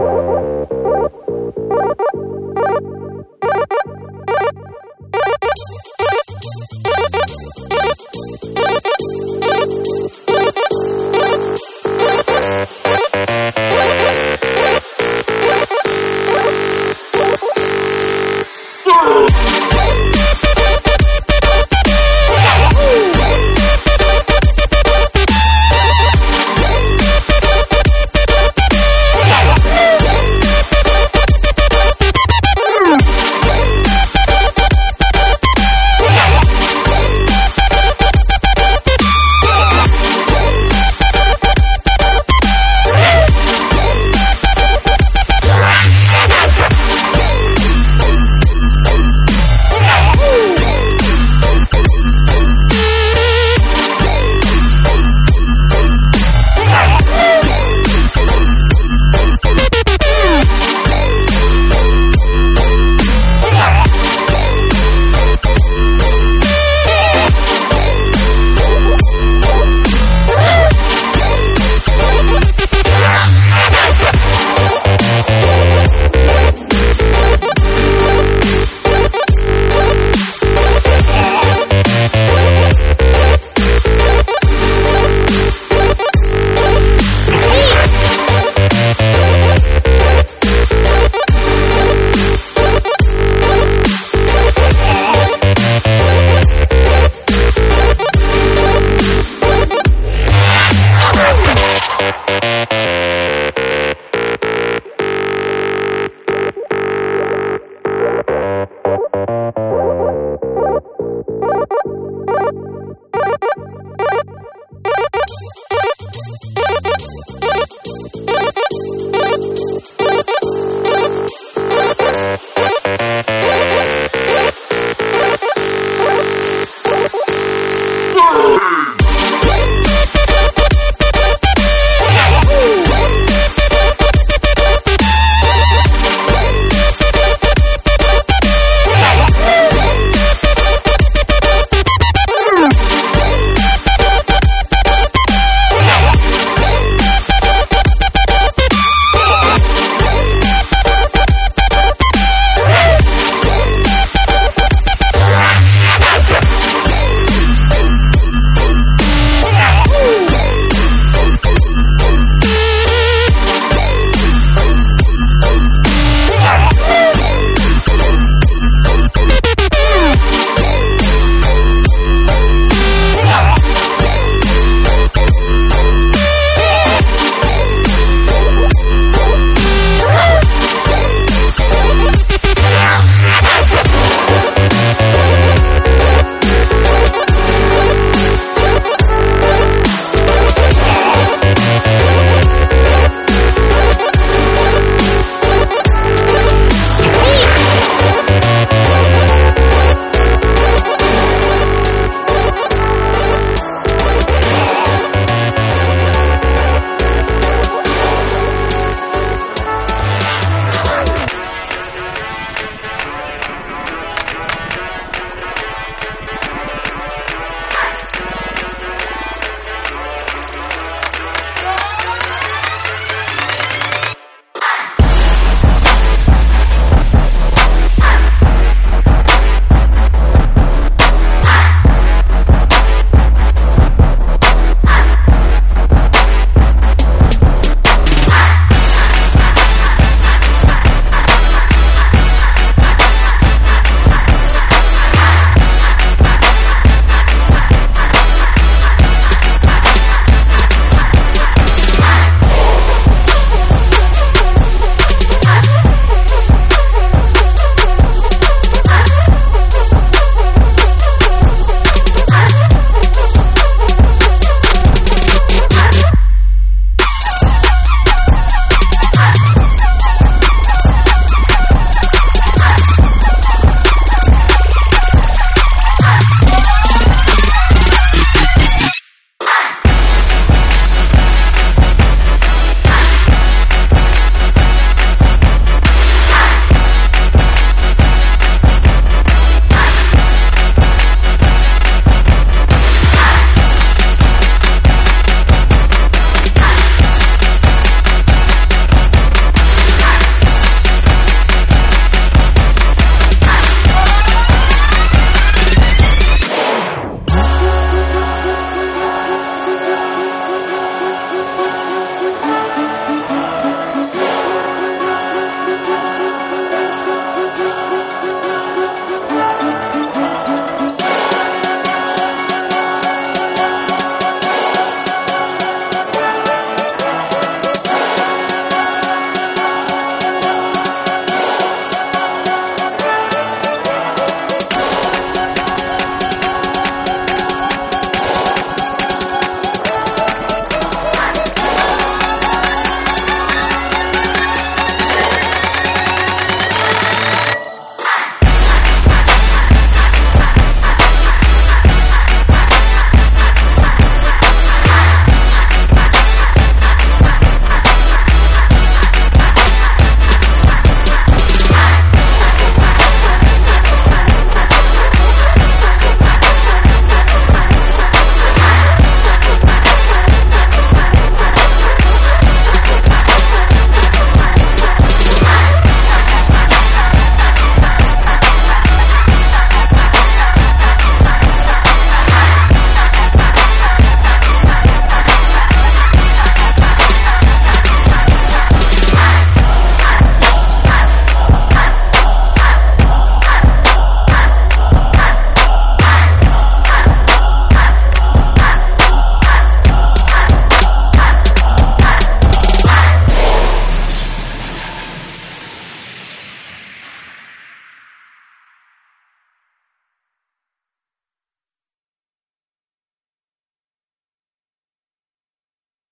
Woo!